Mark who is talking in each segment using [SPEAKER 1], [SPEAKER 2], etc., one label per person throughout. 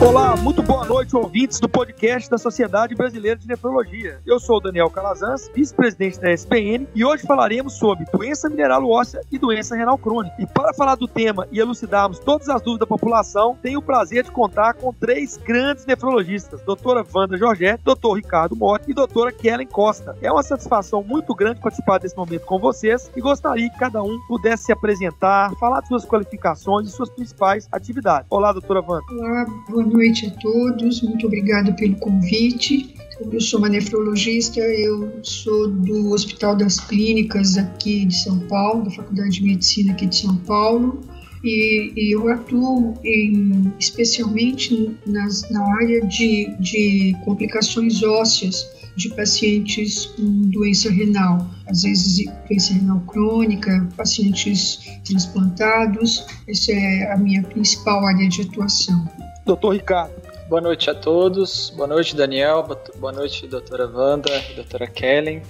[SPEAKER 1] Olá, muito boa noite, ouvintes do podcast da Sociedade Brasileira de Nefrologia. Eu sou o Daniel Calazans, vice-presidente da SPN, e hoje falaremos sobre doença mineral óssea e doença renal crônica. E para falar do tema e elucidarmos todas as dúvidas da população, tenho o prazer de contar com três grandes nefrologistas, doutora Wanda Jorgette, doutor Ricardo Motti e doutora Kellen Costa. É uma satisfação muito grande participar desse momento com vocês e gostaria que cada um pudesse se apresentar, falar de suas qualificações e suas principais atividades. Olá, doutora Wanda.
[SPEAKER 2] Olá, boa noite a todos, muito obrigada pelo convite. Eu sou uma nefrologista, eu sou do Hospital das Clínicas aqui de São Paulo, da Faculdade de Medicina aqui de São Paulo, e, e eu atuo em, especialmente nas, na área de, de complicações ósseas de pacientes com doença renal, às vezes doença renal crônica, pacientes transplantados, essa é a minha principal área de atuação.
[SPEAKER 1] Doutor Ricardo.
[SPEAKER 3] Boa noite a todos. Boa noite, Daniel. Boa noite, doutora Wanda, doutora Kellen.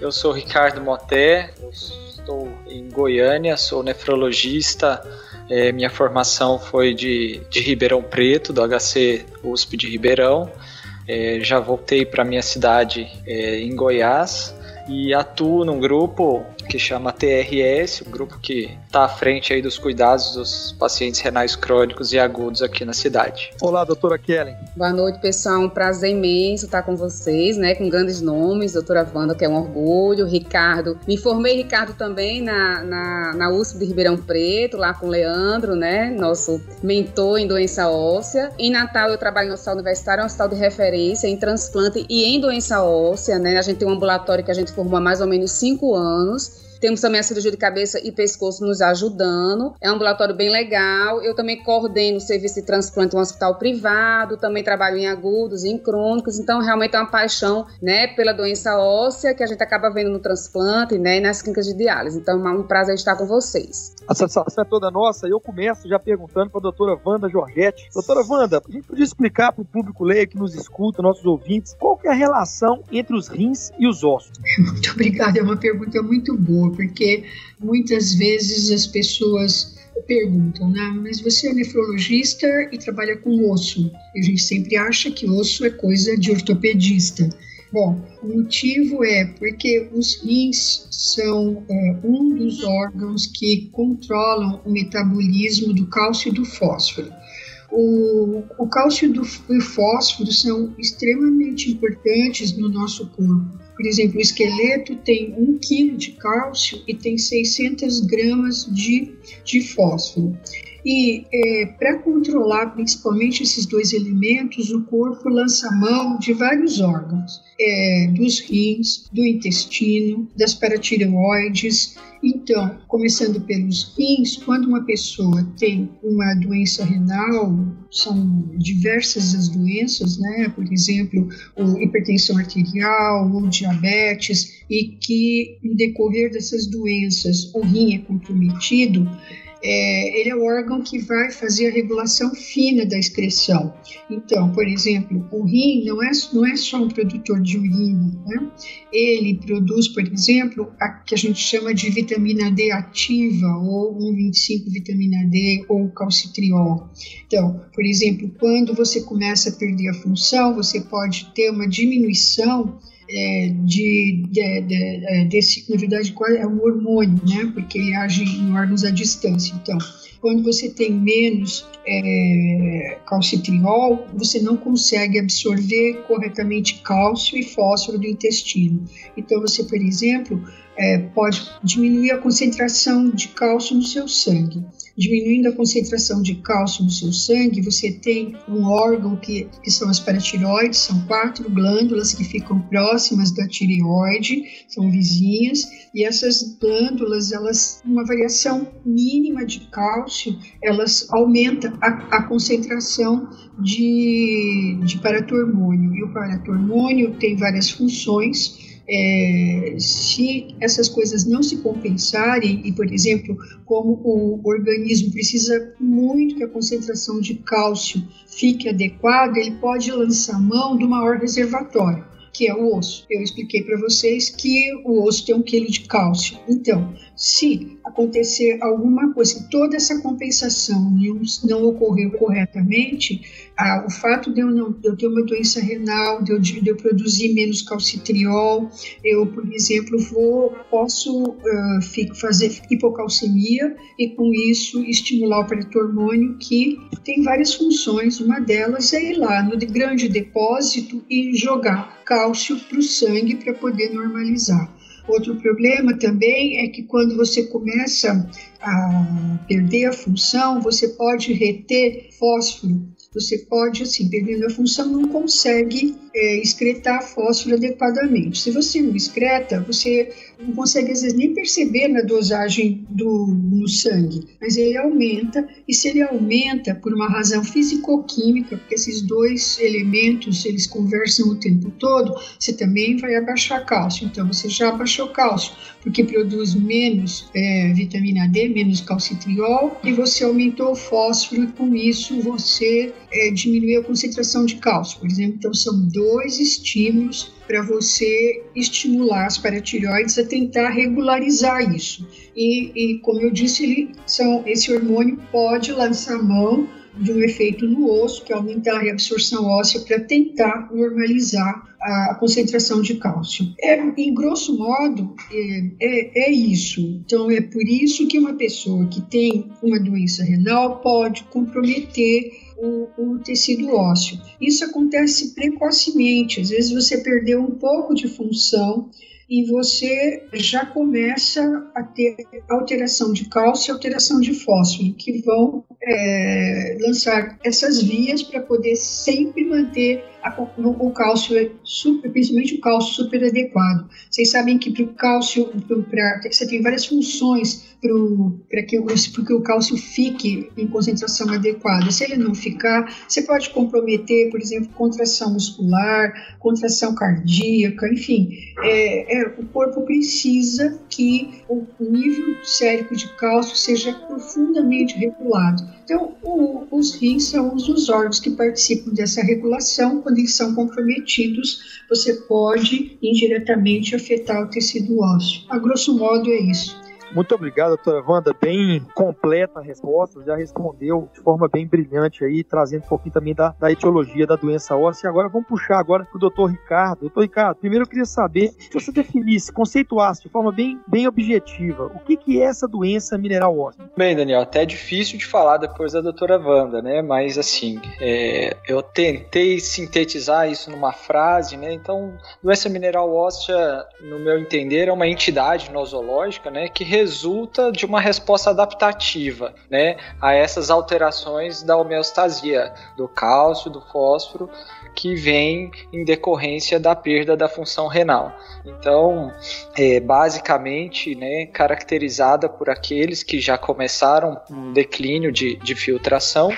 [SPEAKER 3] Eu sou Ricardo Moté, estou em Goiânia, sou nefrologista. É, minha formação foi de, de Ribeirão Preto, do HC USP de Ribeirão. É, já voltei para minha cidade é, em Goiás e atuo num grupo que chama TRS, o grupo que está à frente aí dos cuidados dos pacientes renais crônicos e agudos aqui na cidade.
[SPEAKER 1] Olá, doutora Kellen.
[SPEAKER 4] Boa noite, pessoal. Um prazer imenso estar com vocês, né? Com grandes nomes, doutora Wanda, que é um orgulho, Ricardo. Me formei, Ricardo, também na, na, na USP de Ribeirão Preto, lá com o Leandro, né? Nosso mentor em doença óssea. Em Natal, eu trabalho no Hospital Universitário, um hospital de referência em transplante e em doença óssea, né? A gente tem um ambulatório que a gente formou há mais ou menos cinco anos temos também a cirurgia de cabeça e pescoço nos ajudando. É um ambulatório bem legal. Eu também coordeno o serviço de transplante em um hospital privado, também trabalho em agudos e em crônicos. Então, realmente é uma paixão, né, pela doença óssea que a gente acaba vendo no transplante, né, e nas clínicas de diálise. Então, é um prazer estar com vocês.
[SPEAKER 1] A satisfação é toda nossa. Eu começo já perguntando para a doutora Wanda Jorgetti. Doutora Wanda, a gente podia explicar para o público leigo que nos escuta, nossos ouvintes, qual que é a relação entre os rins e os ossos?
[SPEAKER 2] Muito obrigada, é uma pergunta muito boa porque muitas vezes as pessoas perguntam, né? Mas você é nefrologista e trabalha com osso. E a gente sempre acha que osso é coisa de ortopedista. Bom, o motivo é porque os rins são é, um dos órgãos que controlam o metabolismo do cálcio e do fósforo. O, o cálcio e o fósforo são extremamente importantes no nosso corpo por exemplo, o esqueleto tem 1 kg de cálcio e tem 600 gramas de, de fósforo. E é, para controlar principalmente esses dois elementos, o corpo lança mão de vários órgãos, é, dos rins, do intestino, das paratireoides. Então, começando pelos rins, quando uma pessoa tem uma doença renal, são diversas as doenças, né? Por exemplo, hipertensão arterial ou diabetes, e que, em decorrer dessas doenças, o rim é comprometido, é, ele é o órgão que vai fazer a regulação fina da excreção. Então, por exemplo, o rim não é, não é só um produtor de urina, né? ele produz, por exemplo, a que a gente chama de vitamina D ativa, ou 1,25 vitamina D, ou calcitriol. Então, por exemplo, quando você começa a perder a função, você pode ter uma diminuição é, de, de, de, é, desse, na verdade, é um hormônio, né? Porque ele age em órgãos à distância. Então, quando você tem menos é, calcitriol, você não consegue absorver corretamente cálcio e fósforo do intestino. Então, você, por exemplo, é, pode diminuir a concentração de cálcio no seu sangue diminuindo a concentração de cálcio no seu sangue, você tem um órgão que, que são as paratireoides, são quatro glândulas que ficam próximas da tireoide, são vizinhas, e essas glândulas, elas, uma variação mínima de cálcio, elas aumentam a, a concentração de, de paratormônio. E o paratormônio tem várias funções, é, se essas coisas não se compensarem, e por exemplo, como o organismo precisa muito que a concentração de cálcio fique adequada, ele pode lançar mão do maior reservatório que é o osso. Eu expliquei para vocês que o osso tem um quilo de cálcio. Então, se acontecer alguma coisa, toda essa compensação não ocorreu corretamente, ah, o fato de eu, não, de eu ter uma doença renal, de eu, de eu produzir menos calcitriol, eu, por exemplo, vou, posso uh, fazer hipocalcemia e com isso estimular o pré-hormônio que tem várias funções, uma delas é ir lá no grande depósito e jogar cálcio para o sangue para poder normalizar. Outro problema também é que quando você começa a perder a função, você pode reter fósforo. Você pode, assim, perdendo a função, não consegue é, excretar fósforo adequadamente. Se você não excreta, você não consegue às vezes nem perceber na dosagem do no sangue, mas ele aumenta e se ele aumenta por uma razão físico-química, porque esses dois elementos eles conversam o tempo todo, você também vai abaixar cálcio. Então você já abaixou cálcio porque produz menos é, vitamina D, menos calcitriol e você aumentou o fósforo e com isso você é, diminuiu a concentração de cálcio, por exemplo. Então são dois estímulos para você estimular as paratireoides a tentar regularizar isso. E, e como eu disse, ele, são, esse hormônio pode lançar mão de um efeito no osso, que é aumentar a reabsorção óssea para tentar normalizar a, a, concentração de cálcio. É, em grosso modo, é, é, é, isso. Então, é por isso que uma pessoa que tem uma doença renal pode comprometer o, o, tecido ósseo. Isso acontece precocemente, às vezes você perdeu um pouco de função e você já começa a ter alteração de cálcio e alteração de fósforo, que vão é, lançar essas vias para poder sempre manter o, cálcio, é super, principalmente o cálcio super adequado. Vocês sabem que para o cálcio, pra, você tem várias funções para que, que o cálcio fique em concentração adequada. Se ele não ficar, você pode comprometer, por exemplo, contração muscular, contração cardíaca, enfim. É, é, o corpo precisa que o nível sérico de cálcio seja profundamente regulado. Então, o, os rins são os órgãos que participam dessa regulação. Quando eles são comprometidos, você pode indiretamente afetar o tecido ósseo. A grosso modo, é isso.
[SPEAKER 1] Muito obrigado, doutora Wanda. Bem completa a resposta, já respondeu de forma bem brilhante aí, trazendo um pouquinho também da, da etiologia da doença óssea. Agora vamos puxar agora para o doutor Ricardo. Doutor Ricardo, primeiro eu queria saber se você definisse, conceituasse de forma bem, bem objetiva, o que, que é essa doença mineral óssea?
[SPEAKER 3] Bem, Daniel, até é difícil de falar depois da doutora Wanda, né? Mas assim, é, eu tentei sintetizar isso numa frase, né? Então, doença mineral óssea, no meu entender, é uma entidade nosológica, né? Que resulta de uma resposta adaptativa né, a essas alterações da homeostasia, do cálcio, do fósforo, que vem em decorrência da perda da função renal. Então, é, basicamente, né, caracterizada por aqueles que já começaram um declínio de, de filtração,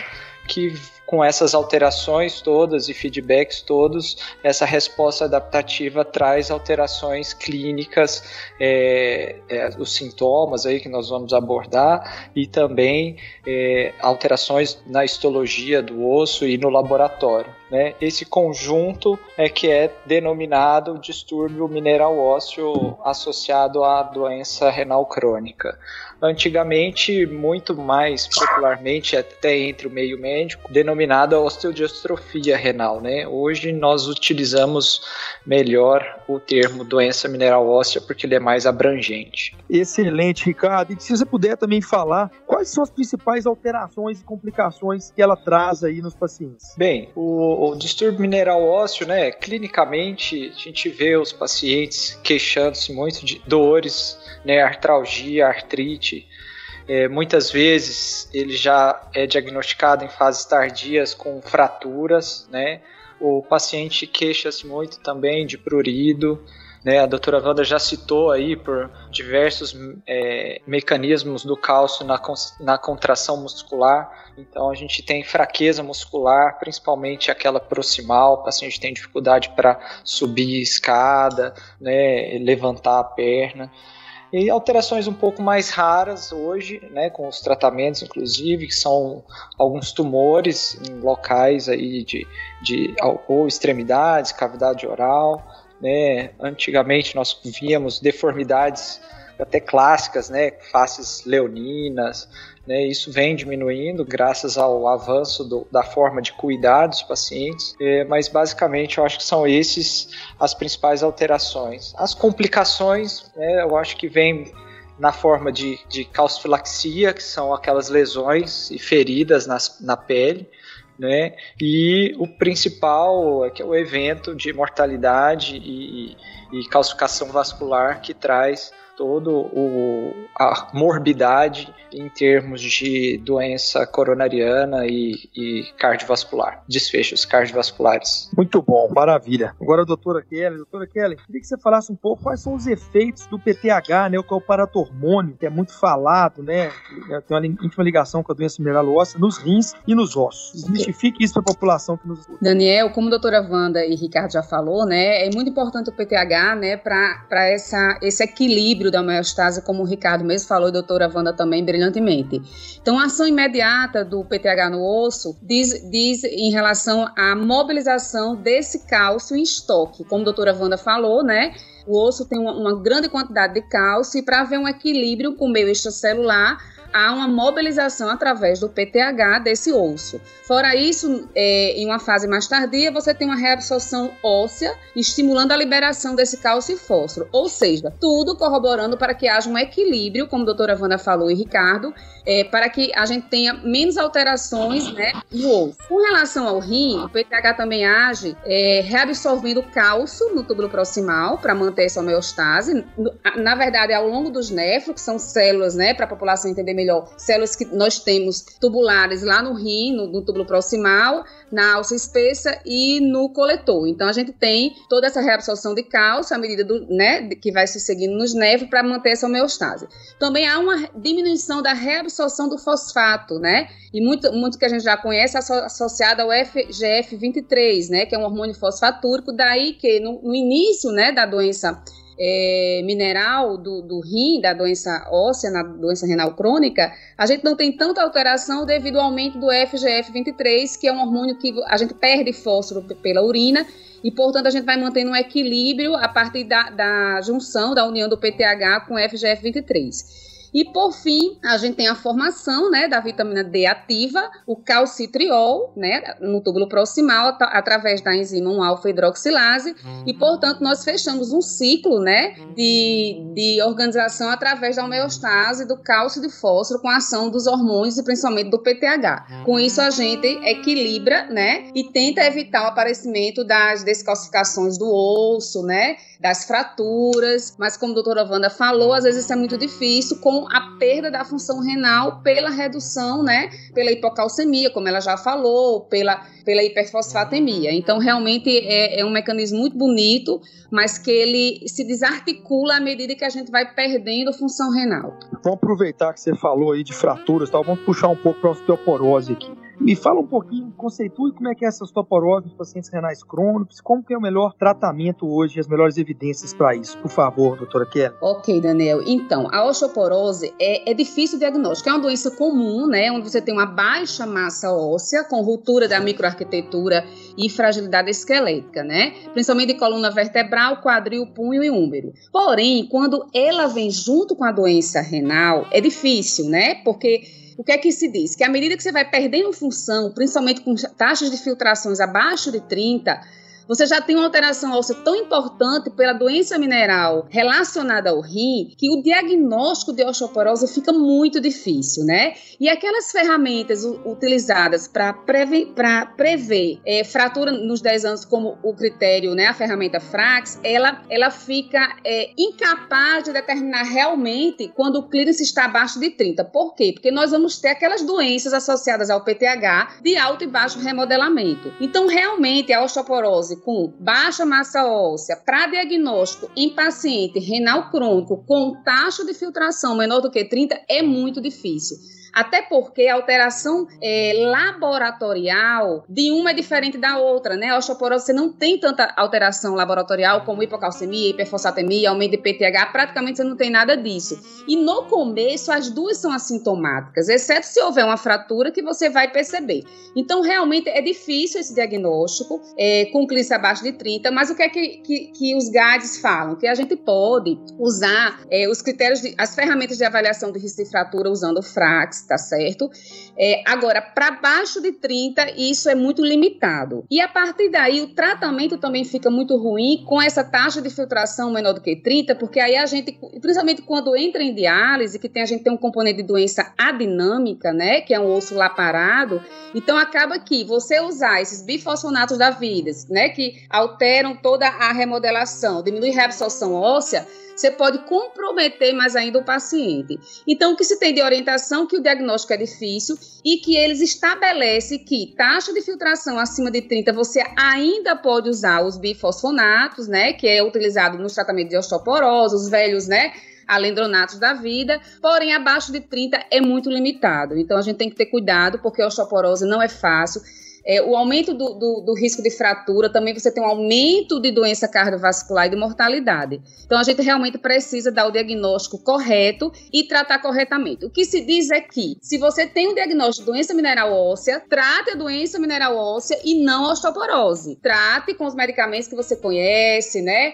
[SPEAKER 3] que com essas alterações todas e feedbacks todos, essa resposta adaptativa traz alterações clínicas, é, é, os sintomas aí que nós vamos abordar e também é, alterações na histologia do osso e no laboratório. Né? Esse conjunto é que é denominado distúrbio mineral ósseo associado à doença renal crônica antigamente muito mais popularmente até entre o meio médico, denominada osteodiostrofia renal, né? Hoje nós utilizamos melhor o termo doença mineral óssea porque ele é mais abrangente.
[SPEAKER 1] Excelente, Ricardo. E se você puder também falar quais são as principais alterações e complicações que ela traz aí nos pacientes?
[SPEAKER 3] Bem, o, o distúrbio mineral ósseo, né? Clinicamente a gente vê os pacientes queixando-se muito de dores né, artralgia, artrite. É, muitas vezes ele já é diagnosticado em fases tardias com fraturas, né? O paciente queixa-se muito também de prurido, né? A doutora Wanda já citou aí por diversos é, mecanismos do cálcio na, na contração muscular. Então a gente tem fraqueza muscular, principalmente aquela proximal, o paciente tem dificuldade para subir escada, né, levantar a perna. E alterações um pouco mais raras hoje, né, com os tratamentos, inclusive, que são alguns tumores em locais aí de, de ou extremidades, cavidade oral, né? Antigamente nós víamos deformidades até clássicas, né? Faces leoninas, né? Isso vem diminuindo graças ao avanço do, da forma de cuidar dos pacientes, é, mas basicamente eu acho que são esses as principais alterações. As complicações, né, eu acho que vem na forma de, de calcifilaxia, que são aquelas lesões e feridas nas, na pele, né? E o principal é que é o evento de mortalidade e, e calcificação vascular que traz todo o, a morbidade em termos de doença coronariana e, e, cardiovascular, desfechos cardiovasculares.
[SPEAKER 1] Muito bom, maravilha. Agora, doutora Kelly, doutora Kelly, queria que você falasse um pouco quais são os efeitos do PTH, né, o que é o paratormônio, que é muito falado, né, tem uma íntima ligação com a doença mineral óssea nos rins e nos ossos. Desmistifique isso para a população que nos escuta.
[SPEAKER 4] Daniel, como a doutora Wanda e Ricardo já falou, né, é muito importante o PTH, né, para esse equilíbrio da homeostase, como o Ricardo mesmo falou e a doutora Wanda também brilhantemente. Então, a ação imediata do PTH no osso diz, diz em relação à mobilização desse cálcio em estoque. Como a doutora Wanda falou, né? O osso tem uma, uma grande quantidade de cálcio e para haver um equilíbrio com o meio extracelular, há uma mobilização através do PTH desse osso. Fora isso, é, em uma fase mais tardia, você tem uma reabsorção óssea, estimulando a liberação desse cálcio e fósforo. Ou seja, tudo corroborando para que haja um equilíbrio, como a doutora Wanda falou e Ricardo, é, para que a gente tenha menos alterações né, no osso. Com relação ao rim, o PTH também age é, reabsorvendo cálcio no túbulo proximal para manter essa homeostase. Na verdade, ao longo dos néfros, que são células, né, para a população entender melhor melhor, células que nós temos tubulares lá no rim, no, no túbulo proximal, na alça espessa e no coletor. Então a gente tem toda essa reabsorção de cálcio à medida do, né, que vai se seguindo nos nervos para manter essa homeostase. Também há uma diminuição da reabsorção do fosfato, né? E muito, muito que a gente já conhece associado ao FGF23, né, que é um hormônio fosfatúrico, daí que no, no início, né, da doença é, mineral do, do rim, da doença óssea, na doença renal crônica, a gente não tem tanta alteração devido ao aumento do FGF23, que é um hormônio que a gente perde fósforo pela urina e, portanto, a gente vai mantendo um equilíbrio a partir da, da junção, da união do PTH com o FGF23. E por fim, a gente tem a formação, né, da vitamina D ativa, o calcitriol, né, no túbulo proximal através da enzima 1-alfa hidroxilase, e portanto nós fechamos um ciclo, né, de, de organização através da homeostase do cálcio e do fósforo com a ação dos hormônios e principalmente do PTH. Com isso a gente equilibra, né, e tenta evitar o aparecimento das descalcificações do osso, né, das fraturas, mas como a doutora Wanda falou, às vezes isso é muito difícil com a perda da função renal pela redução, né, pela hipocalcemia, como ela já falou, pela, pela hiperfosfatemia. Então, realmente é, é um mecanismo muito bonito, mas que ele se desarticula à medida que a gente vai perdendo função renal.
[SPEAKER 1] Vamos aproveitar que você falou aí de fraturas, tá? vamos puxar um pouco para a osteoporose aqui. Me fala um pouquinho, conceitue como é que é essa osteoporose nos pacientes renais crônicos, como que é o melhor tratamento hoje, as melhores evidências para isso, por favor, doutora Kelly.
[SPEAKER 4] Ok, Daniel. Então, a osteoporose é, é difícil diagnóstico, é uma doença comum, né, onde você tem uma baixa massa óssea, com ruptura da microarquitetura e fragilidade esquelética, né, principalmente de coluna vertebral, quadril, punho e úmero. Porém, quando ela vem junto com a doença renal, é difícil, né, porque o que é que se diz? Que à medida que você vai perdendo função, principalmente com taxas de filtrações abaixo de 30, você já tem uma alteração óssea tão importante pela doença mineral relacionada ao rim que o diagnóstico de osteoporose fica muito difícil, né? E aquelas ferramentas utilizadas para prever, prever é, fratura nos 10 anos, como o critério, né, a ferramenta Frax, ela, ela fica é, incapaz de determinar realmente quando o clearance está abaixo de 30. Por quê? Porque nós vamos ter aquelas doenças associadas ao PTH de alto e baixo remodelamento. Então, realmente, a osteoporose com baixa massa óssea para diagnóstico em paciente renal crônico com taxa de filtração menor do que 30 é muito difícil. Até porque a alteração é, laboratorial de uma é diferente da outra, né? A osteoporose você não tem tanta alteração laboratorial como hipocalcemia, hiperfosfatemia, aumento de PTH, praticamente você não tem nada disso. E no começo as duas são assintomáticas, exceto se houver uma fratura que você vai perceber. Então realmente é difícil esse diagnóstico é, com clínica abaixo de 30, mas o que é que, que, que os GADs falam? Que a gente pode usar é, os critérios, de, as ferramentas de avaliação de risco de fratura usando o FRAX, tá certo? É, agora, para baixo de 30, isso é muito limitado. E a partir daí, o tratamento também fica muito ruim com essa taxa de filtração menor do que 30, porque aí a gente, principalmente quando entra em diálise, que tem, a gente tem um componente de doença adinâmica, né? Que é um osso lá parado. Então, acaba que você usar esses bifosfonatos da vida, né? Que alteram toda a remodelação, diminui a reabsorção óssea você pode comprometer mais ainda o paciente. Então, o que se tem de orientação que o diagnóstico é difícil e que eles estabelecem que taxa de filtração acima de 30 você ainda pode usar os bifosfonatos, né, que é utilizado nos tratamentos de osteoporose, os velhos, né, alendronatos da vida, porém abaixo de 30 é muito limitado. Então a gente tem que ter cuidado porque a osteoporose não é fácil. É, o aumento do, do, do, risco de fratura, também você tem um aumento de doença cardiovascular e de mortalidade. Então, a gente realmente precisa dar o diagnóstico correto e tratar corretamente. O que se diz é que, se você tem um diagnóstico de doença mineral óssea, trate a doença mineral óssea e não a osteoporose. Trate com os medicamentos que você conhece, né?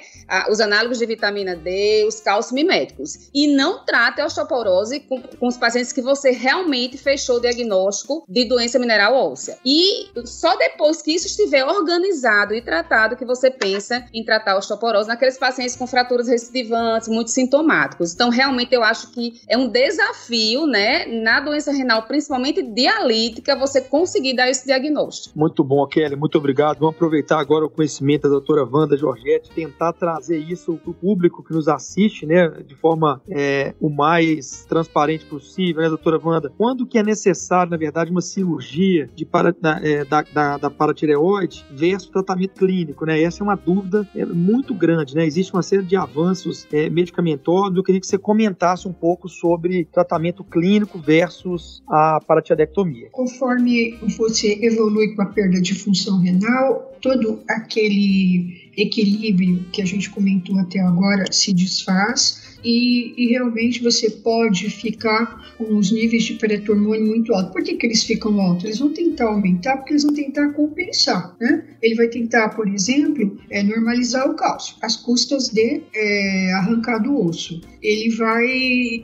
[SPEAKER 4] Os análogos de vitamina D, os calcimiméticos. E não trate a osteoporose com, com os pacientes que você realmente fechou o diagnóstico de doença mineral óssea. E só depois que isso estiver organizado e tratado que você pensa em tratar a osteoporose naqueles pacientes com fraturas recidivantes, muito sintomáticos. Então, realmente, eu acho que é um desafio, né, na doença renal, principalmente dialítica, você conseguir dar esse diagnóstico.
[SPEAKER 1] Muito bom, Kelly, muito obrigado. Vamos aproveitar agora o conhecimento da doutora Wanda Giorgetti, tentar trazer isso para o público que nos assiste, né, de forma é, o mais transparente possível, né, doutora Wanda? Quando que é necessário, na verdade, uma cirurgia de para, é, da, da, da paratireoide versus tratamento clínico, né? Essa é uma dúvida é, muito grande, né? Existe uma série de avanços é, medicamentosos. Eu queria que você comentasse um pouco sobre tratamento clínico versus a paratiadectomia.
[SPEAKER 2] Conforme você evolui com a perda de função renal, todo aquele equilíbrio que a gente comentou até agora se desfaz e, e, realmente você pode ficar com os níveis de pré-hormônio muito altos. Por que, que eles ficam altos? Eles vão tentar aumentar porque eles vão tentar compensar. Né? Ele vai tentar, por exemplo, é, normalizar o cálcio, às custas de é, arrancar do osso. Ele vai,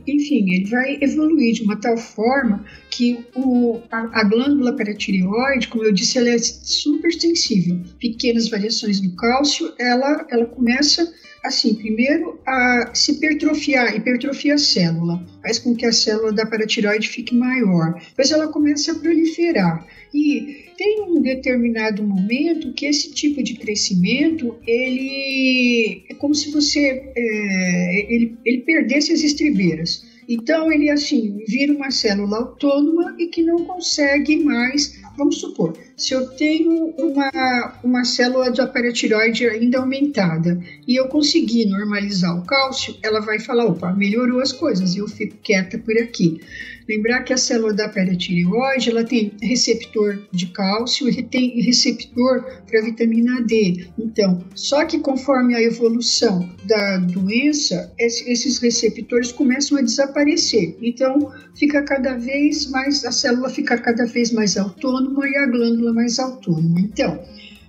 [SPEAKER 2] enfim, ele vai evoluir de uma tal forma que o, a, a glândula paratireoide, como eu disse, ela é super sensível. Pequenas variações no cálcio, ela, ela começa assim, primeiro a se hipertrofiar, hipertrofia a célula, faz com que a célula da paratiroide fique maior. Depois ela começa a proliferar. E tem um determinado momento que esse tipo de crescimento, ele é como se você é, ele, ele perdesse as estribeiras. Então ele assim vira uma célula autônoma e que não consegue mais Vamos supor, se eu tenho uma, uma célula de aparatiroide ainda aumentada e eu conseguir normalizar o cálcio, ela vai falar: opa, melhorou as coisas, e eu fico quieta por aqui. Lembrar que a célula da paratireoide ela tem receptor de cálcio e tem receptor para vitamina D. Então, só que conforme a evolução da doença, esses receptores começam a desaparecer. Então, fica cada vez mais, a célula fica cada vez mais autônoma e a glândula mais autônoma. Então,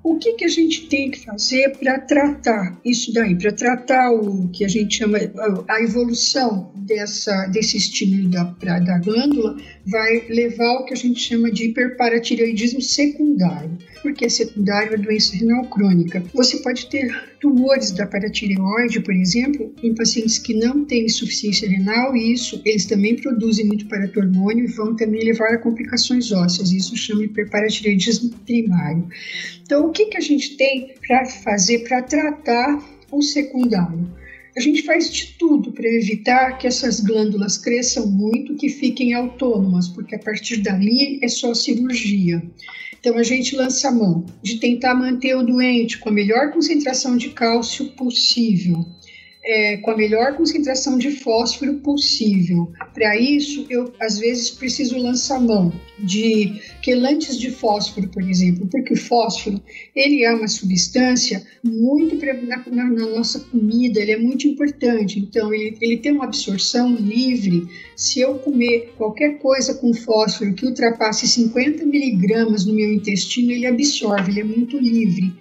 [SPEAKER 2] o que, que a gente tem que fazer para tratar isso daí, para tratar o que a gente chama a evolução dessa, desse estímulo da, pra, da glândula, vai levar ao que a gente chama de hiperparatireoidismo secundário. Porque é secundário a doença renal crônica. Você pode ter tumores da paratireoide, por exemplo, em pacientes que não têm insuficiência renal, e isso eles também produzem muito paratormônio e vão também levar a complicações ósseas. Isso chama hiperparatireoidismo primário. Então, o que, que a gente tem para fazer para tratar o secundário? A gente faz de tudo para evitar que essas glândulas cresçam muito, que fiquem autônomas, porque a partir dali é só cirurgia. Então a gente lança a mão de tentar manter o doente com a melhor concentração de cálcio possível é, com a melhor concentração de fósforo possível. Para isso, eu às vezes preciso lançar mão de quelantes de fósforo, por exemplo, porque o fósforo ele é uma substância muito na, na, na nossa comida, ele é muito importante. Então, ele, ele tem uma absorção livre. Se eu comer qualquer coisa com fósforo que ultrapasse 50 miligramas no meu intestino, ele absorve, ele é muito livre.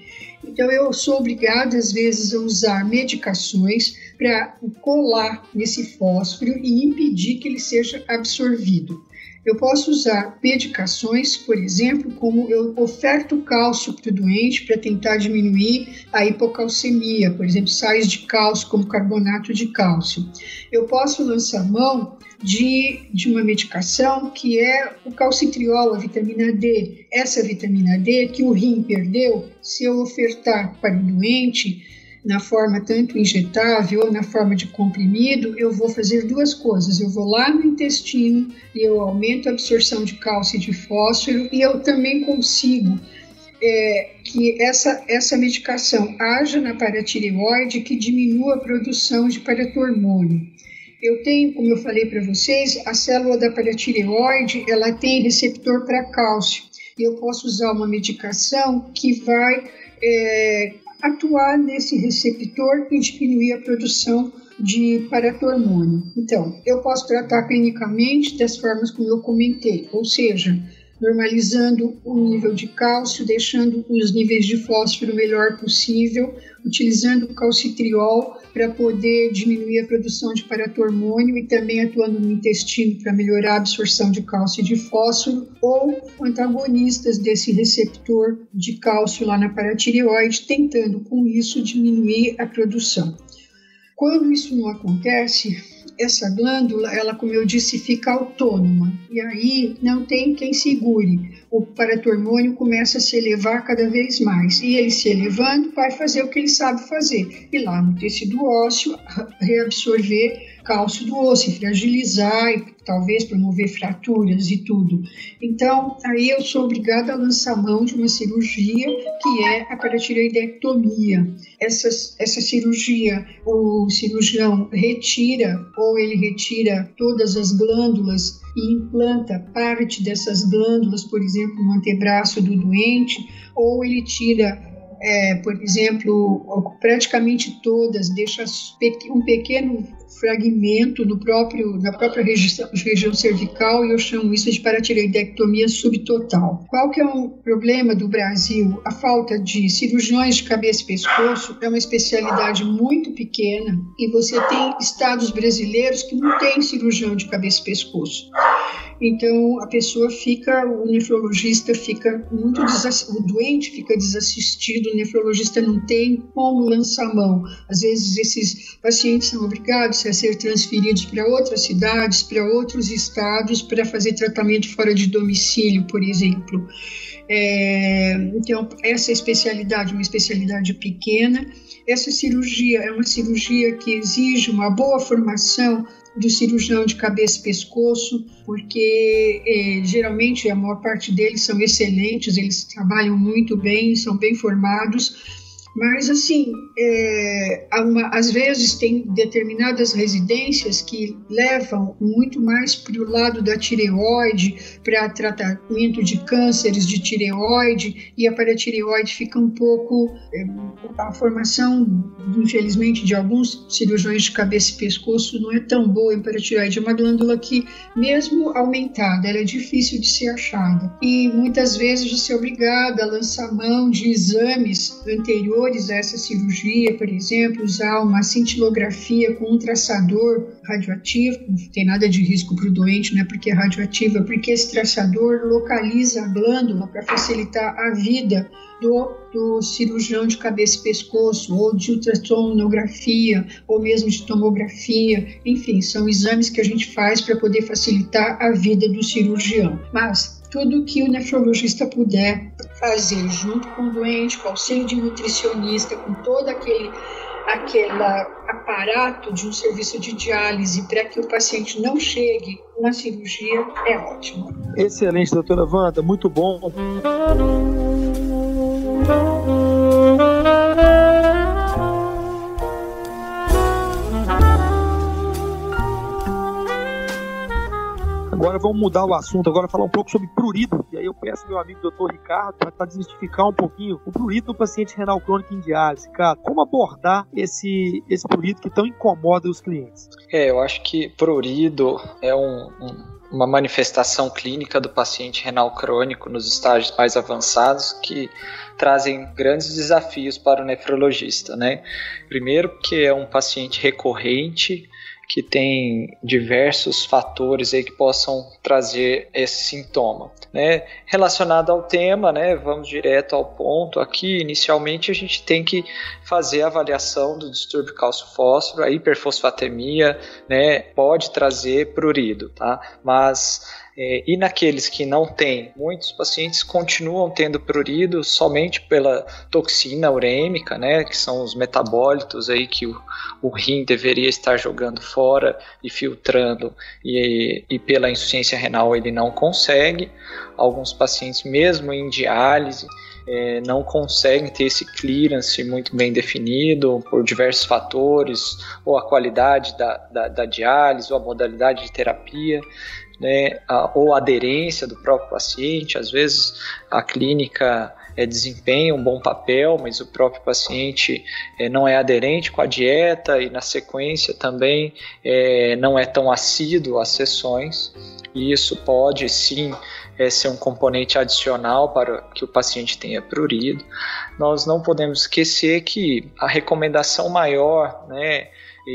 [SPEAKER 2] Então, eu sou obrigada, às vezes, a usar medicações para colar nesse fósforo e impedir que ele seja absorvido. Eu posso usar medicações, por exemplo, como eu oferto cálcio para o doente para tentar diminuir a hipocalcemia, por exemplo, sais de cálcio como carbonato de cálcio. Eu posso lançar mão de, de uma medicação que é o calcitriol, a vitamina D. Essa vitamina D que o rim perdeu, se eu ofertar para o doente, na forma tanto injetável ou na forma de comprimido, eu vou fazer duas coisas. Eu vou lá no intestino e eu aumento a absorção de cálcio e de fósforo e eu também consigo é, que essa, essa medicação haja na paratireoide que diminua a produção de paratormônio. Eu tenho, como eu falei para vocês, a célula da paratireoide, ela tem receptor para cálcio. E eu posso usar uma medicação que vai é, atuar nesse receptor e diminuir a produção de paratormônio. Então, eu posso tratar clinicamente das formas como eu comentei, ou seja, normalizando o nível de cálcio, deixando os níveis de fósforo melhor possível, utilizando o calcitriol para poder diminuir a produção de paratormônio e também atuando no intestino para melhorar a absorção de cálcio e de fósforo, ou antagonistas desse receptor de cálcio lá na paratireoide, tentando com isso diminuir a produção. Quando isso não acontece, essa glândula, ela, como eu disse, fica autônoma. E aí não tem quem segure. O paratormônio começa a se elevar cada vez mais. E ele se elevando vai fazer o que ele sabe fazer. E lá no tecido ósseo, reabsorver cálcio do osso, fragilizar e talvez promover fraturas e tudo. Então, aí eu sou obrigada a lançar mão de uma cirurgia que é a paratireoidectomia. Essa, essa cirurgia, o cirurgião retira ou ele retira todas as glândulas e implanta parte dessas glândulas, por exemplo, no antebraço do doente, ou ele tira é, por exemplo, praticamente todas, deixa um pequeno fragmento no próprio, na própria região, região cervical e eu chamo isso de paratireoidectomia subtotal. Qual que é o problema do Brasil? A falta de cirurgiões de cabeça e pescoço é uma especialidade muito pequena e você tem estados brasileiros que não têm cirurgião de cabeça e pescoço. Então a pessoa fica, o nefrologista fica muito o doente fica desassistido, o nefrologista não tem como lançar mão. Às vezes esses pacientes são obrigados a ser transferidos para outras cidades, para outros estados, para fazer tratamento fora de domicílio, por exemplo. É, então, essa especialidade, uma especialidade pequena, essa cirurgia é uma cirurgia que exige uma boa formação do cirurgião de cabeça e pescoço, porque é, geralmente a maior parte deles são excelentes, eles trabalham muito bem, são bem formados mas, assim, é, uma, às vezes tem determinadas residências que levam muito mais para o lado da tireoide, para tratamento de cânceres de tireoide, e a paratireoide fica um pouco. É, a formação, infelizmente, de alguns cirurgiões de cabeça e pescoço não é tão boa em paratireoide. É uma glândula que, mesmo aumentada, ela é difícil de ser achada. E muitas vezes de ser obrigada a lançar mão de exames anteriores anteriores a essa cirurgia, por exemplo, usar uma cintilografia com um traçador radioativo, não tem nada de risco para o doente, não é porque é radioativa, porque esse traçador localiza a glândula para facilitar a vida do, do, cirurgião de cabeça e pescoço, ou de ultrassonografia, ou mesmo de tomografia, enfim, são exames que a gente faz para poder facilitar a vida do cirurgião. Mas tudo que o nefrologista puder fazer junto com o doente, com auxílio de nutricionista, com toda aquele aquela aparato de um serviço de diálise para que o paciente não chegue na cirurgia é ótimo.
[SPEAKER 1] Excelente, doutora Wanda, muito bom. Agora vamos mudar o assunto, agora falar um pouco sobre prurido. E aí eu peço meu amigo doutor Ricardo para desmistificar um pouquinho o prurido do paciente renal crônico em diálise. Cara, como abordar esse, esse prurido que tão incomoda os clientes?
[SPEAKER 3] É, eu acho que prurido é um, um uma manifestação clínica do paciente renal crônico nos estágios mais avançados que trazem grandes desafios para o nefrologista, né? Primeiro, porque é um paciente recorrente, que tem diversos fatores aí que possam trazer esse sintoma. Né? Relacionado ao tema, né, vamos direto ao ponto aqui. Inicialmente, a gente tem que fazer a avaliação do distúrbio cálcio-fósforo, a hiperfosfatemia, né, pode trazer prurido, tá? Mas e naqueles que não têm, muitos pacientes continuam tendo prurido somente pela toxina urêmica, né, que são os metabólitos aí que o, o rim deveria estar jogando fora e filtrando, e, e pela insuficiência renal ele não consegue. Alguns pacientes, mesmo em diálise, é, não conseguem ter esse clearance muito bem definido por diversos fatores, ou a qualidade da, da, da diálise, ou a modalidade de terapia né, a, ou aderência do próprio paciente. Às vezes a clínica é, desempenha um bom papel, mas o próprio paciente é, não é aderente com a dieta e na sequência também é, não é tão assíduo às sessões. E isso pode sim é, ser um componente adicional para que o paciente tenha prurido. Nós não podemos esquecer que a recomendação maior, né,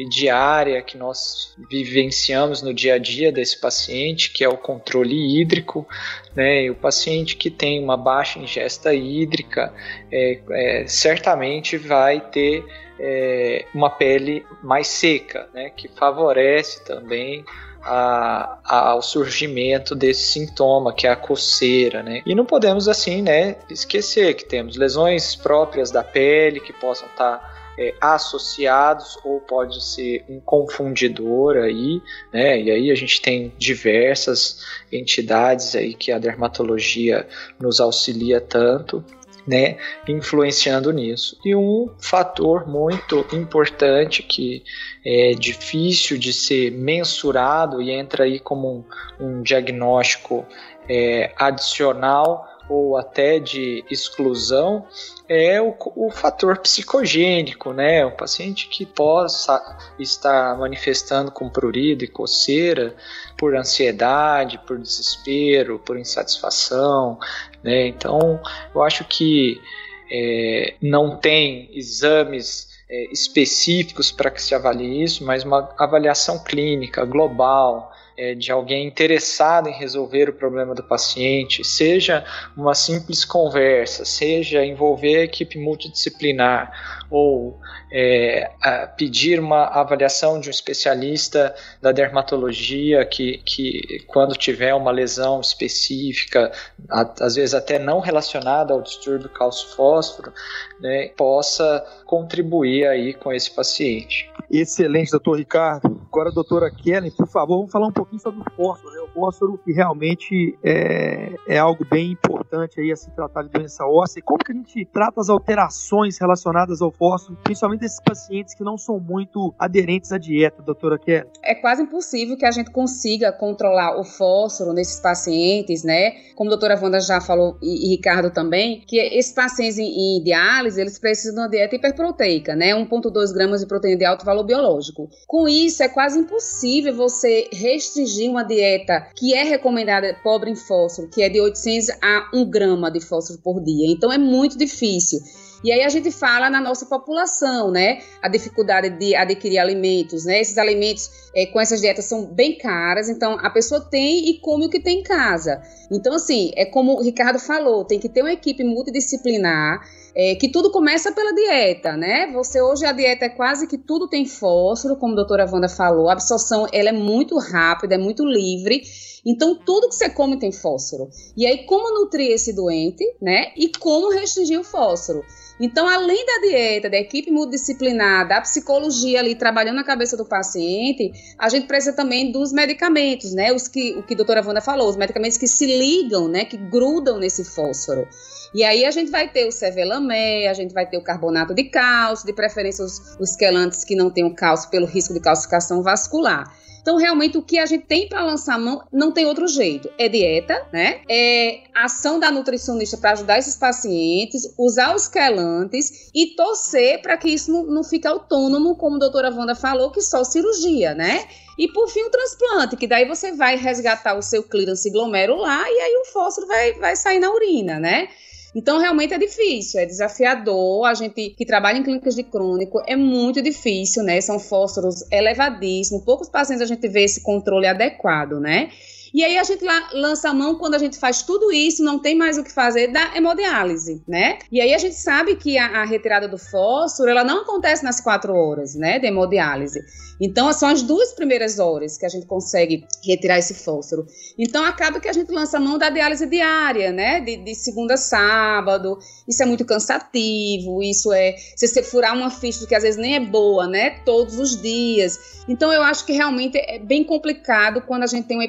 [SPEAKER 3] diária que nós vivenciamos no dia a dia desse paciente, que é o controle hídrico, né? E o paciente que tem uma baixa ingesta hídrica é, é, certamente vai ter é, uma pele mais seca, né? Que favorece também a, a, ao surgimento desse sintoma, que é a coceira, né? E não podemos, assim, né, esquecer que temos lesões próprias da pele que possam estar tá é, associados ou pode ser um confundidor aí, né? E aí a gente tem diversas entidades aí que a dermatologia nos auxilia tanto. Né, influenciando nisso. E um fator muito importante que é difícil de ser mensurado e entra aí como um, um diagnóstico é, adicional ou até de exclusão é o, o fator psicogênico, né? O paciente que possa estar manifestando com prurido e coceira por ansiedade, por desespero, por insatisfação, né? Então, eu acho que é, não tem exames é, específicos para que se avalie isso, mas uma avaliação clínica global é, de alguém interessado em resolver o problema do paciente, seja uma simples conversa, seja envolver a equipe multidisciplinar ou é, pedir uma avaliação de um especialista da dermatologia que, que quando tiver uma lesão específica, às vezes até não relacionada ao distúrbio cálcio-fósforo, né, possa contribuir aí com esse paciente.
[SPEAKER 1] Excelente, doutor Ricardo. Agora, doutora Kelly, por favor, vamos falar um pouquinho sobre o fósforo. Né? O fósforo que realmente é, é algo bem importante aí a se tratar de doença óssea. Como que a gente trata as alterações relacionadas ao fósforo, principalmente desses pacientes que não são muito aderentes à dieta, doutora Kelly?
[SPEAKER 4] É quase impossível que a gente consiga controlar o fósforo nesses pacientes, né? Como a doutora Wanda já falou e, e Ricardo também, que esses pacientes em, em diálise, eles precisam de uma dieta hiperproteica, né? 1,2 gramas de proteína de alto valor biológico. Com isso, é quase impossível você restringir uma dieta que é recomendada pobre em fósforo, que é de 800 a 1 grama de fósforo por dia. Então, é muito difícil. E aí a gente fala na nossa população, né? A dificuldade de adquirir alimentos, né? Esses alimentos é, com essas dietas são bem caras, então a pessoa tem e come o que tem em casa. Então, assim, é como o Ricardo falou, tem que ter uma equipe multidisciplinar é, que tudo começa pela dieta, né? Você hoje a dieta é quase que tudo tem fósforo, como a doutora Wanda falou, a absorção ela é muito rápida, é muito livre. Então, tudo que você come tem fósforo. E aí, como nutrir esse doente, né? E como restringir o fósforo. Então, além da dieta, da equipe multidisciplinar, da psicologia ali trabalhando na cabeça do paciente, a gente precisa também dos medicamentos, né? Os que, o que a doutora Wanda falou, os medicamentos que se ligam, né? Que grudam nesse fósforo. E aí a gente vai ter o cevelamé, a gente vai ter o carbonato de cálcio, de preferência os, os quelantes que não tenham cálcio pelo risco de calcificação vascular. Então, realmente, o que a gente tem para lançar mão não tem outro jeito. É dieta, né? É ação da nutricionista para ajudar esses pacientes, usar os quelantes e torcer para que isso não, não fique autônomo, como a doutora Wanda falou, que só cirurgia, né? E por fim o transplante, que daí você vai resgatar o seu clearance glomérulo lá e aí o fósforo vai, vai sair na urina, né? Então, realmente é difícil, é desafiador. A gente que trabalha em clínicas de crônico é muito difícil, né? São fósforos elevadíssimos. Poucos pacientes a gente vê esse controle adequado, né? E aí a gente lança a mão quando a gente faz tudo isso, não tem mais o que fazer da hemodiálise, né? E aí a gente sabe que a, a retirada do fósforo, ela não acontece nas quatro horas, né, de hemodiálise. Então, são as duas primeiras horas que a gente consegue retirar esse fósforo. Então, acaba que a gente lança a mão da diálise diária, né? De, de segunda a sábado. Isso é muito cansativo. Isso é. Se você furar uma ficha que às vezes nem é boa, né? Todos os dias. Então, eu acho que realmente é bem complicado quando a gente tem uma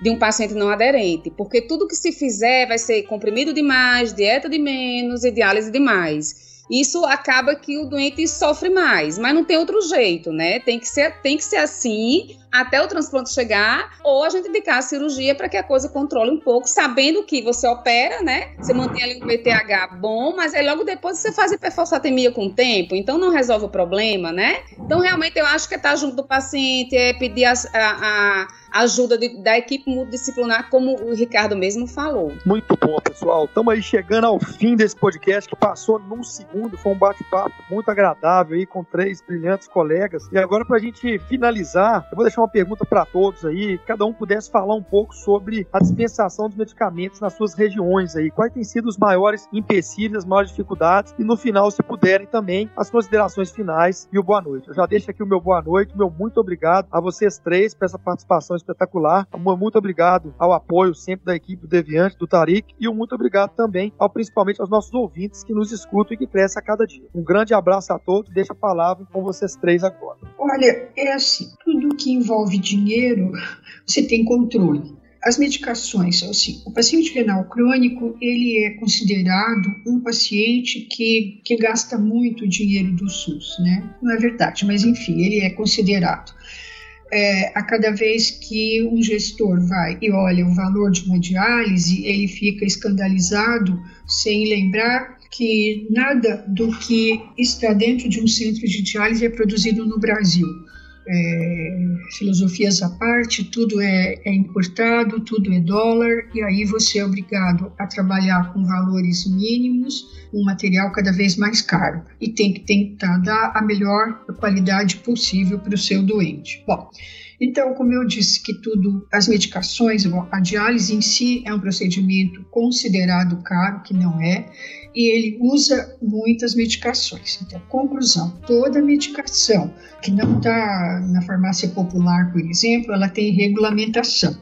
[SPEAKER 4] de um paciente não aderente. Porque tudo que se fizer vai ser comprimido demais, dieta de menos e diálise demais isso acaba que o doente sofre mais, mas não tem outro jeito, né? Tem que ser, tem que ser assim até o transplante chegar, ou a gente indicar a cirurgia para que a coisa controle um pouco, sabendo que você opera, né? Você mantém ali um PTH bom, mas aí logo depois você faz hiperfosfatemia com o tempo, então não resolve o problema, né? Então, realmente, eu acho que é estar junto do paciente, é pedir a, a, a ajuda de, da equipe multidisciplinar, como o Ricardo mesmo falou.
[SPEAKER 1] Muito bom, pessoal. Estamos aí chegando ao fim desse podcast que passou num segundo, foi um bate-papo muito agradável aí com três brilhantes colegas. E agora, para a gente finalizar, eu vou deixar uma uma pergunta para todos aí, cada um pudesse falar um pouco sobre a dispensação dos medicamentos nas suas regiões aí. Quais têm sido os maiores empecilhos, as maiores dificuldades e no final, se puderem também, as considerações finais e o boa noite. Eu já deixo aqui o meu boa noite, meu muito obrigado a vocês três por essa participação espetacular. Muito obrigado ao apoio sempre da equipe do Deviante, do Tarik e um muito obrigado também ao principalmente aos nossos ouvintes que nos escutam e que crescem a cada dia. Um grande abraço a todos, deixa a palavra com vocês três agora.
[SPEAKER 2] Olha, é assim, tudo que envolve dinheiro, você tem controle. As medicações são assim, o paciente renal crônico, ele é considerado um paciente que, que gasta muito dinheiro do SUS, né? Não é verdade, mas enfim, ele é considerado. É, a cada vez que um gestor vai e olha o valor de uma diálise, ele fica escandalizado sem lembrar que nada do que está dentro de um centro de diálise é produzido no Brasil é, filosofias à parte, tudo é, é, importado, tudo é dólar, e aí você é obrigado a trabalhar com valores mínimos, um material cada vez mais caro, e tem que tentar dar a melhor qualidade possível para o seu doente. Bom, então, como eu disse que tudo, as medicações, a diálise em si é um procedimento considerado caro, que não é, e ele usa muitas medicações. Então, conclusão: toda medicação que não está na farmácia popular, por exemplo, ela tem regulamentação.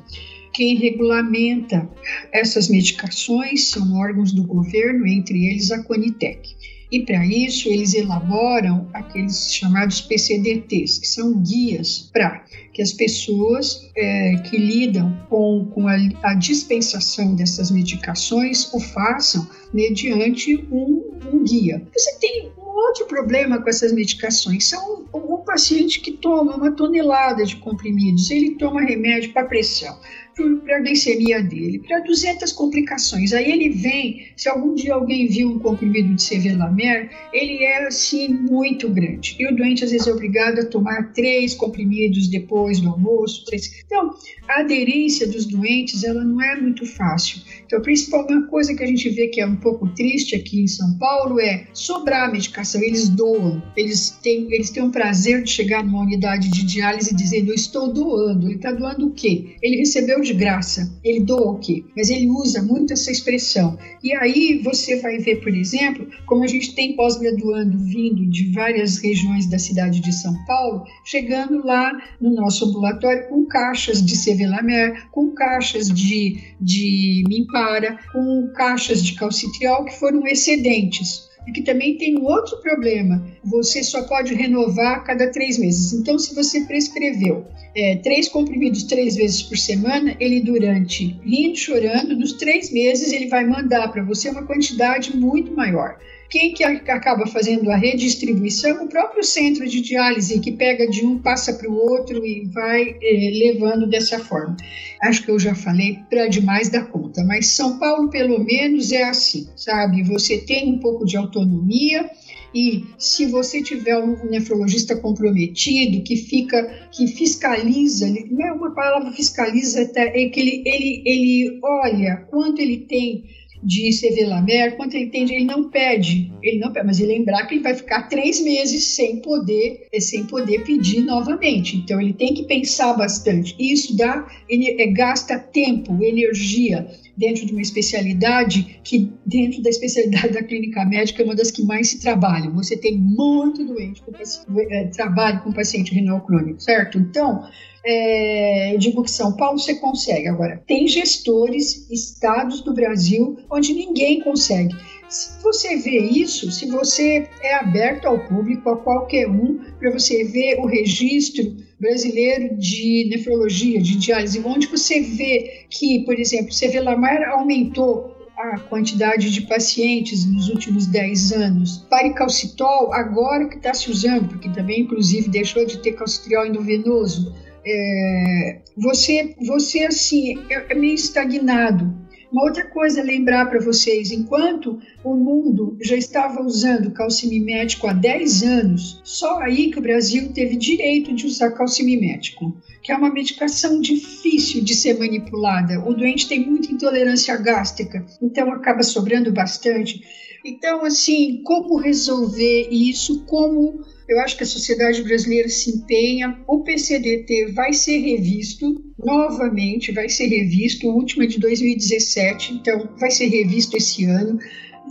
[SPEAKER 2] Quem regulamenta essas medicações são órgãos do governo, entre eles a Conitec. E para isso eles elaboram aqueles chamados PCDTs, que são guias para que as pessoas é, que lidam com, com a, a, dispensação dessas medicações o façam mediante um, um guia. Você tem um outro problema com essas medicações. São um, um paciente que toma uma tonelada de comprimidos, ele toma remédio para pressão para a glicemia dele, para 200 complicações. Aí ele vem, se algum dia alguém viu um comprimido de Sevelamer, ele é assim muito grande. E o doente às vezes é obrigado a tomar três comprimidos depois do almoço. Três. Então, a aderência dos doentes ela não é muito fácil. Então, a principal uma coisa que a gente vê que é um pouco triste aqui em São Paulo é sobrar a medicação. Eles doam, eles têm, eles têm um prazer de chegar numa unidade de diálise dizendo: Eu estou doando. Ele está doando o quê? Ele recebeu de graça. Ele doa o quê? Mas ele usa muito essa expressão. E aí você vai ver, por exemplo, como a gente tem pós-graduando vindo de várias regiões da cidade de São Paulo, chegando lá no nosso ambulatório com caixas de Sevelamer, com caixas de, de Mimpara, com caixas de calcitriol que foram excedentes e que também tem um outro problema. Você só pode renovar a cada três meses. Então, se você prescreveu é, três comprimidos três vezes por semana, ele durante rindo, chorando, dos três meses ele vai mandar para você uma quantidade muito maior. Quem que acaba fazendo a redistribuição? O próprio centro de diálise, que pega de um, passa para o outro e vai eh, levando dessa forma. Acho que eu já falei para demais da conta, mas São Paulo, pelo menos, é assim, sabe? Você tem um pouco de autonomia, e se você tiver um nefrologista comprometido que fica, que fiscaliza, não é uma palavra fiscaliza, é que ele, ele, ele olha quanto ele tem de Sevelamer, quanto ele tem, ele não pede, ele não pede, mas ele lembrar que ele vai ficar três meses sem poder, sem poder pedir novamente. Então ele tem que pensar bastante. Isso dá, ele é, gasta tempo, energia dentro de uma especialidade que dentro da especialidade da clínica médica é uma das que mais se trabalha. Você tem muito doente com é, trabalho com paciente renal crônico, certo? Então é, digo que São Paulo você consegue. Agora, tem gestores, estados do Brasil, onde ninguém consegue. Se você vê isso, se você é aberto ao público, a qualquer um, para você ver o registro brasileiro de nefrologia, de diálise, onde você vê que, por exemplo, você vê Lamar aumentou a quantidade de pacientes nos últimos 10 anos. Paricalcitol, agora que está se usando, porque também, inclusive, deixou de ter calcitriol endovenoso, é, você, você assim, é, é meio estagnado. Uma outra coisa a lembrar para vocês, enquanto o mundo já estava usando calcimimético há 10 anos, só aí que o Brasil teve direito de usar calcimimético, que é uma medicação difícil de ser manipulada. O doente tem muita intolerância gástrica, então acaba sobrando bastante. Então, assim, como resolver isso? Como eu acho que a sociedade brasileira se empenha. O PCDT vai ser revisto novamente, vai ser revisto. O último é de 2017, então vai ser revisto esse ano.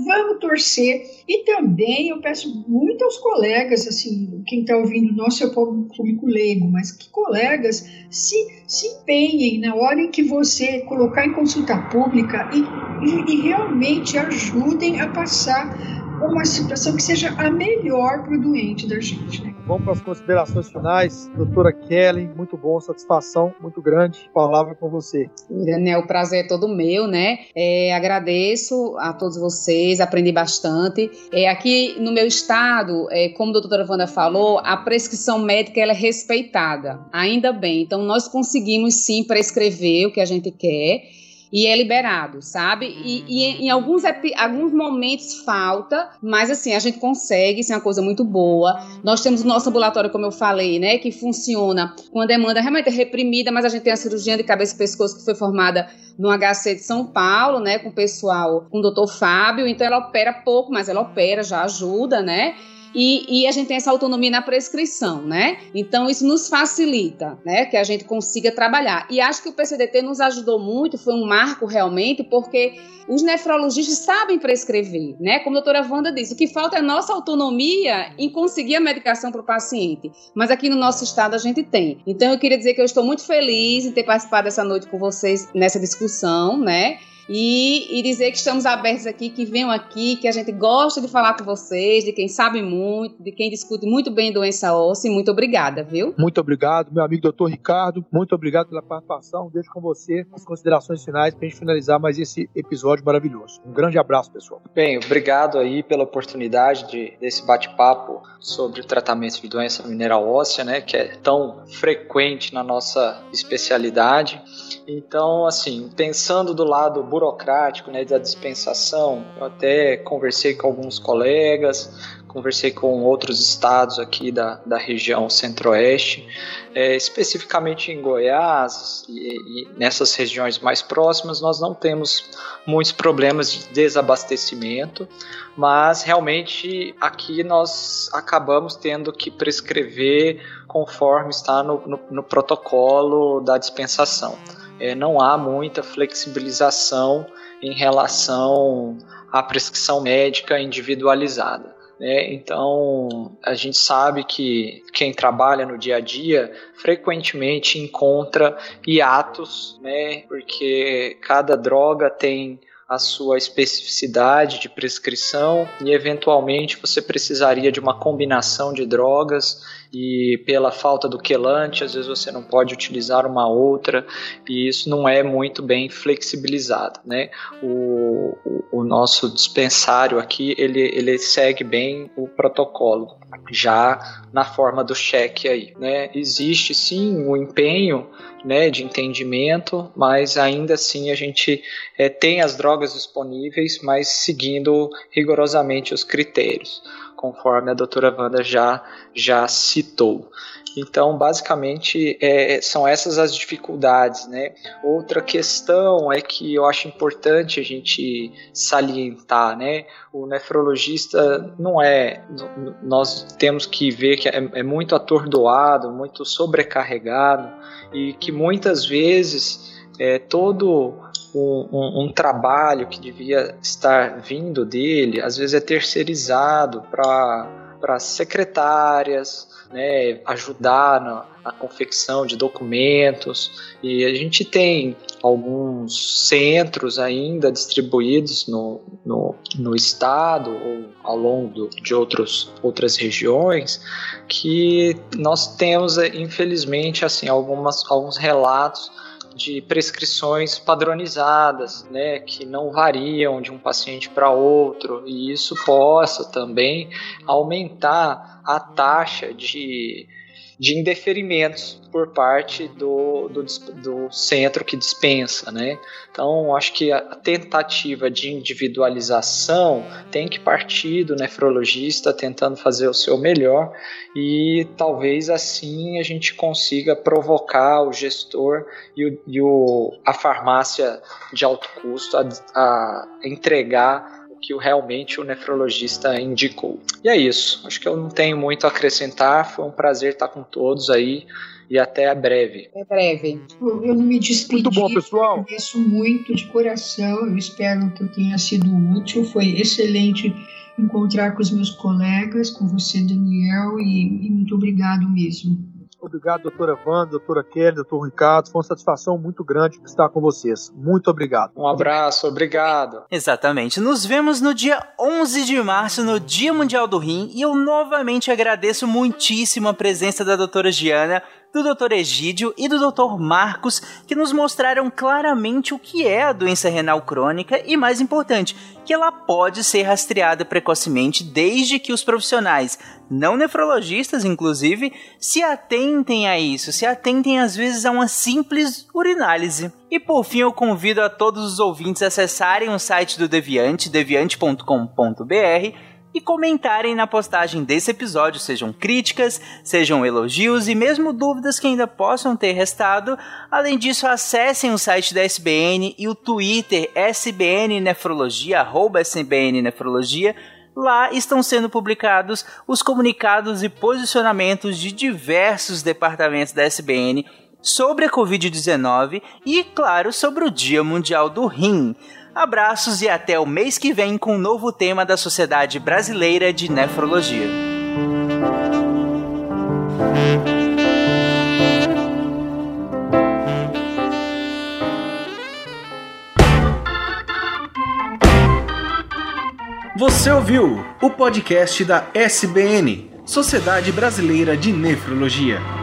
[SPEAKER 2] Vamos torcer. E também eu peço muito aos colegas, assim, quem está ouvindo, nosso é o público leigo, mas que colegas se, se empenhem na hora em que você colocar em consulta pública e, e, e realmente ajudem a passar uma situação que seja a melhor para o doente da gente. Né?
[SPEAKER 1] Vamos para as considerações finais. Doutora Kelly, muito bom, satisfação muito grande. Palavra com você.
[SPEAKER 4] Daniel, o prazer é todo meu, né? É, agradeço a todos vocês, aprendi bastante. É, aqui no meu estado, é, como a doutora Wanda falou, a prescrição médica ela é respeitada, ainda bem. Então, nós conseguimos sim prescrever o que a gente quer e é liberado, sabe? E, e em alguns, alguns momentos falta, mas assim, a gente consegue, isso é uma coisa muito boa. Nós temos o nosso ambulatório, como eu falei, né, que funciona com a demanda realmente reprimida, mas a gente tem a cirurgia de cabeça e pescoço que foi formada no HC de São Paulo, né, com o pessoal, com o doutor Fábio, então ela opera pouco, mas ela opera, já ajuda, né? E, e, a gente tem essa autonomia na prescrição, né? Então isso nos facilita, né? Que a gente consiga trabalhar. E acho que o PCDT nos ajudou muito, foi um marco realmente, porque os nefrologistas sabem prescrever, né? Como a doutora Wanda disse, o que falta é nossa autonomia em conseguir a medicação para o paciente. Mas aqui no nosso estado a gente tem. Então eu queria dizer que eu estou muito feliz em ter participado dessa noite com vocês nessa discussão, né? E, e, dizer que estamos abertos aqui, que venham aqui, que a gente gosta de falar com vocês, de quem sabe muito, de quem discute muito bem doença óssea. Muito obrigada, viu?
[SPEAKER 1] Muito obrigado, meu amigo doutor Ricardo. Muito obrigado pela participação. Deixo com você as considerações finais para a gente finalizar mais esse episódio maravilhoso. Um grande abraço, pessoal.
[SPEAKER 3] Bem, obrigado aí pela oportunidade de, desse bate-papo sobre o tratamento de doença mineral óssea, né, que é tão frequente na nossa especialidade. Então, assim, pensando do lado burocrático né, da dispensação, eu até conversei com alguns colegas, conversei com outros estados aqui da, da região centro-oeste, é, especificamente em Goiás e, e, nessas regiões mais próximas, nós não temos muitos problemas de desabastecimento, mas realmente aqui nós acabamos tendo que prescrever conforme está no, no, no protocolo da dispensação. É, não há muita flexibilização em relação à prescrição médica individualizada. Né? Então, a gente sabe que quem trabalha no dia a dia frequentemente encontra hiatos, né? porque cada droga tem a sua especificidade de prescrição e eventualmente você precisaria de uma combinação de drogas e pela falta do quelante, às vezes você não pode utilizar uma outra e isso não é muito bem flexibilizado, né? O, o, o nosso dispensário aqui, ele, ele segue bem o protocolo, já na forma do cheque aí, né? Existe sim o empenho né, de entendimento, mas ainda assim a gente é, tem as drogas disponíveis, mas seguindo rigorosamente os critérios conforme a doutora Wanda já, já citou. Então, basicamente, é, são essas as dificuldades, né? Outra questão é que eu acho importante a gente salientar, né? O nefrologista não é, nós temos que ver que é, é muito atordoado, muito sobrecarregado e que muitas vezes é, todo um, um, um, trabalho que devia estar vindo dele, às vezes é terceirizado para secretárias, né, ajudar na, na, confecção de documentos. E a gente tem alguns centros ainda distribuídos no, no, no estado ou ao longo do, de outros, outras regiões que nós temos, infelizmente, assim, algumas, alguns relatos de prescrições padronizadas, né, que não variam de um paciente para outro, e isso possa também aumentar a taxa de de indeferimentos por parte do, do, do, centro que dispensa, né? Então, acho que a tentativa de individualização tem que partir do nefrologista tentando fazer o seu melhor e talvez assim a gente consiga provocar o gestor e, o, e o, a farmácia de alto custo a, a entregar que realmente o nefrologista indicou. E é isso. Acho que eu não tenho muito a acrescentar. Foi um prazer estar com todos aí e até breve.
[SPEAKER 4] É breve.
[SPEAKER 2] Eu não me despedi.
[SPEAKER 1] Muito bom, pessoal.
[SPEAKER 2] Agradeço muito de coração. Eu espero que eu tenha sido útil. Foi excelente encontrar com os meus colegas, com você, Daniel, e, e muito obrigado mesmo.
[SPEAKER 1] Obrigado, doutora Wanda, doutora Kelly, doutor Ricardo. Foi uma satisfação muito grande estar com vocês. Muito obrigado.
[SPEAKER 3] Um abraço, obrigado.
[SPEAKER 5] Exatamente. Nos vemos no dia 11 de março, no Dia Mundial do Rim, e eu novamente agradeço muitíssimo a presença da doutora Giana do Dr. Egídio e do Dr. Marcos, que nos mostraram claramente o que é a doença renal crônica e, mais importante, que ela pode ser rastreada precocemente desde que os profissionais, não nefrologistas inclusive, se atentem a isso, se atentem às vezes a uma simples urinálise. E por fim, eu convido a todos os ouvintes a acessarem o site do Deviante, deviante.com.br e comentarem na postagem desse episódio, sejam críticas, sejam elogios e mesmo dúvidas que ainda possam ter restado. Além disso, acessem o site da SBN e o Twitter SBN Nefrologia, arroba SBN Nefrologia. Lá estão sendo publicados os comunicados e posicionamentos de diversos departamentos da SBN sobre a Covid-19 e, claro, sobre o Dia Mundial do Rim. Abraços e até o mês que vem com um novo tema da Sociedade Brasileira de Nefrologia.
[SPEAKER 6] Você ouviu o podcast da SBN, Sociedade Brasileira de Nefrologia.